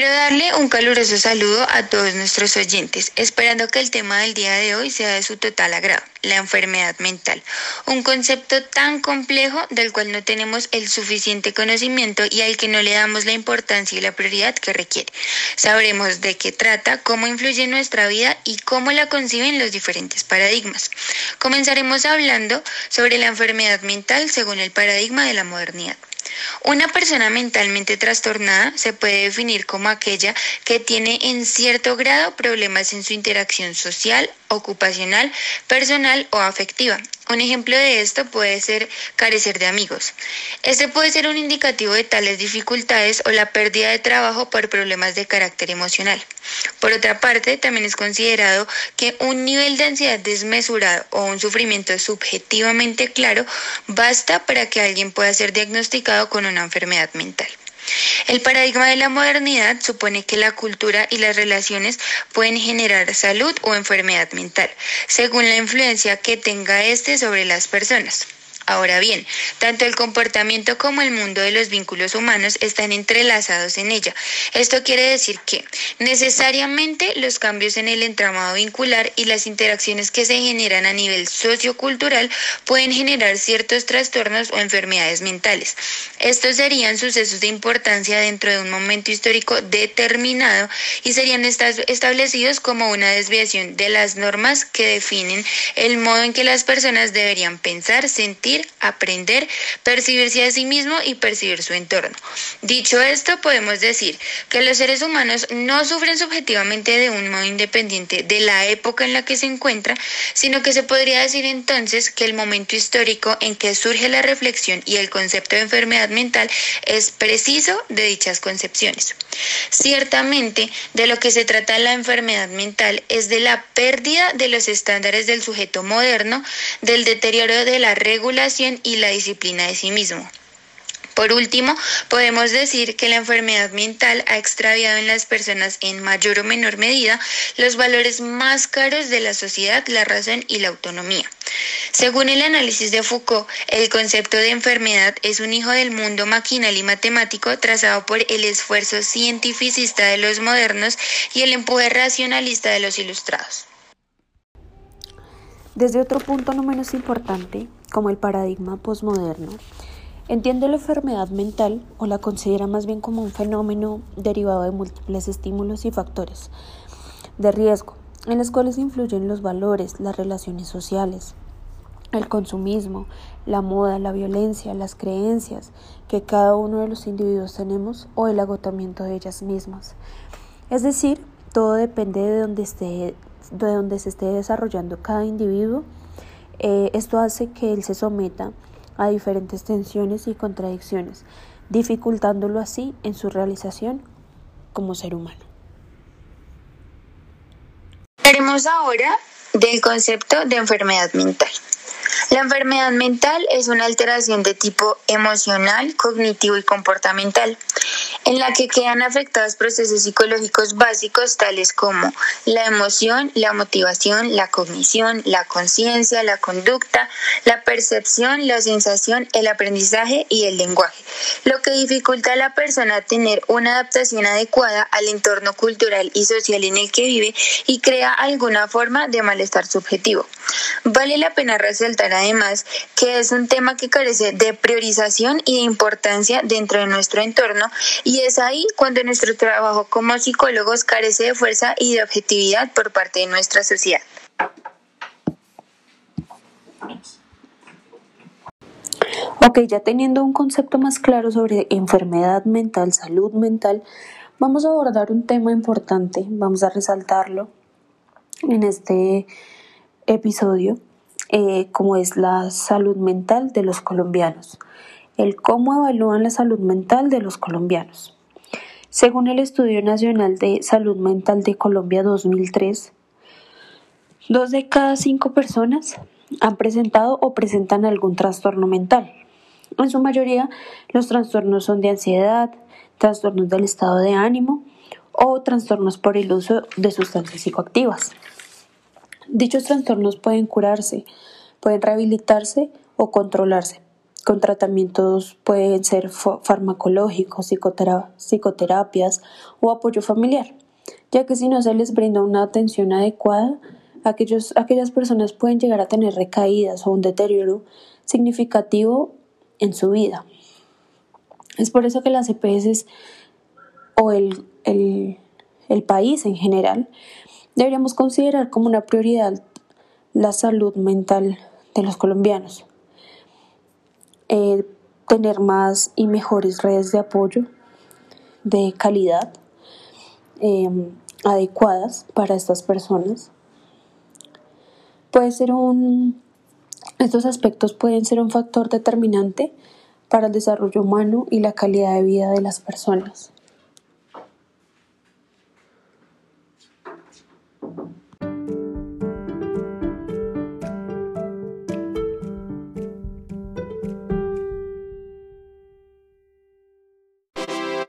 darle un caluroso saludo a todos nuestros oyentes, esperando que el tema del día de hoy sea de su total agrado, la enfermedad mental, un concepto tan complejo del cual no tenemos el suficiente conocimiento y al que no le damos la importancia y la prioridad que requiere. Sabremos de qué trata, cómo influye en nuestra vida y cómo la conciben los diferentes paradigmas. Comenzaremos hablando sobre la enfermedad mental según el paradigma de la modernidad. Una persona mentalmente trastornada se puede definir como aquella que tiene en cierto grado problemas en su interacción social, ocupacional, personal o afectiva. Un ejemplo de esto puede ser carecer de amigos. Este puede ser un indicativo de tales dificultades o la pérdida de trabajo por problemas de carácter emocional. Por otra parte, también es considerado que un nivel de ansiedad desmesurado o un sufrimiento subjetivamente claro basta para que alguien pueda ser diagnosticado con una enfermedad mental. El paradigma de la modernidad supone que la cultura y las relaciones pueden generar salud o enfermedad mental, según la influencia que tenga éste sobre las personas. Ahora bien, tanto el comportamiento como el mundo de los vínculos humanos están entrelazados en ella. Esto quiere decir que necesariamente los cambios en el entramado vincular y las interacciones que se generan a nivel sociocultural pueden generar ciertos trastornos o enfermedades mentales. Estos serían sucesos de importancia dentro de un momento histórico determinado y serían establecidos como una desviación de las normas que definen el modo en que las personas deberían pensar, sentir, aprender, percibirse a sí mismo y percibir su entorno. Dicho esto, podemos decir que los seres humanos no sufren subjetivamente de un modo independiente de la época en la que se encuentra, sino que se podría decir entonces que el momento histórico en que surge la reflexión y el concepto de enfermedad mental es preciso de dichas concepciones. Ciertamente, de lo que se trata la enfermedad mental es de la pérdida de los estándares del sujeto moderno, del deterioro de la y la disciplina de sí mismo. Por último, podemos decir que la enfermedad mental ha extraviado en las personas en mayor o menor medida los valores más caros de la sociedad, la razón y la autonomía. Según el análisis de Foucault, el concepto de enfermedad es un hijo del mundo maquinal y matemático trazado por el esfuerzo cientificista de los modernos y el empuje racionalista de los ilustrados. Desde otro punto no menos importante, como el paradigma posmoderno, entiende la enfermedad mental o la considera más bien como un fenómeno derivado de múltiples estímulos y factores de riesgo, en los cuales influyen los valores, las relaciones sociales, el consumismo, la moda, la violencia, las creencias que cada uno de los individuos tenemos o el agotamiento de ellas mismas. Es decir, todo depende de donde, esté, de donde se esté desarrollando cada individuo eh, esto hace que él se someta a diferentes tensiones y contradicciones, dificultándolo así en su realización como ser humano. Hablaremos ahora del concepto de enfermedad mental. La enfermedad mental es una alteración de tipo emocional, cognitivo y comportamental, en la que quedan afectados procesos psicológicos básicos tales como la emoción, la motivación, la cognición, la conciencia, la conducta, la percepción, la sensación, el aprendizaje y el lenguaje, lo que dificulta a la persona tener una adaptación adecuada al entorno cultural y social en el que vive y crea alguna forma de malestar subjetivo. Vale la pena resaltar además que es un tema que carece de priorización y de importancia dentro de nuestro entorno es ahí cuando nuestro trabajo como psicólogos carece de fuerza y de objetividad por parte de nuestra sociedad. Ok, ya teniendo un concepto más claro sobre enfermedad mental, salud mental, vamos a abordar un tema importante, vamos a resaltarlo en este episodio, eh, como es la salud mental de los colombianos, el cómo evalúan la salud mental de los colombianos. Según el Estudio Nacional de Salud Mental de Colombia 2003, dos de cada cinco personas han presentado o presentan algún trastorno mental. En su mayoría, los trastornos son de ansiedad, trastornos del estado de ánimo o trastornos por el uso de sustancias psicoactivas. Dichos trastornos pueden curarse, pueden rehabilitarse o controlarse. Con tratamientos pueden ser farmacológicos, psicoterapias o apoyo familiar, ya que si no se les brinda una atención adecuada, aquellos, aquellas personas pueden llegar a tener recaídas o un deterioro significativo en su vida. Es por eso que las EPS o el, el país en general deberíamos considerar como una prioridad la salud mental de los colombianos. Eh, tener más y mejores redes de apoyo de calidad em, adecuadas para estas personas. Puede ser un, estos aspectos pueden ser un factor determinante para el desarrollo humano y la calidad de vida de las personas.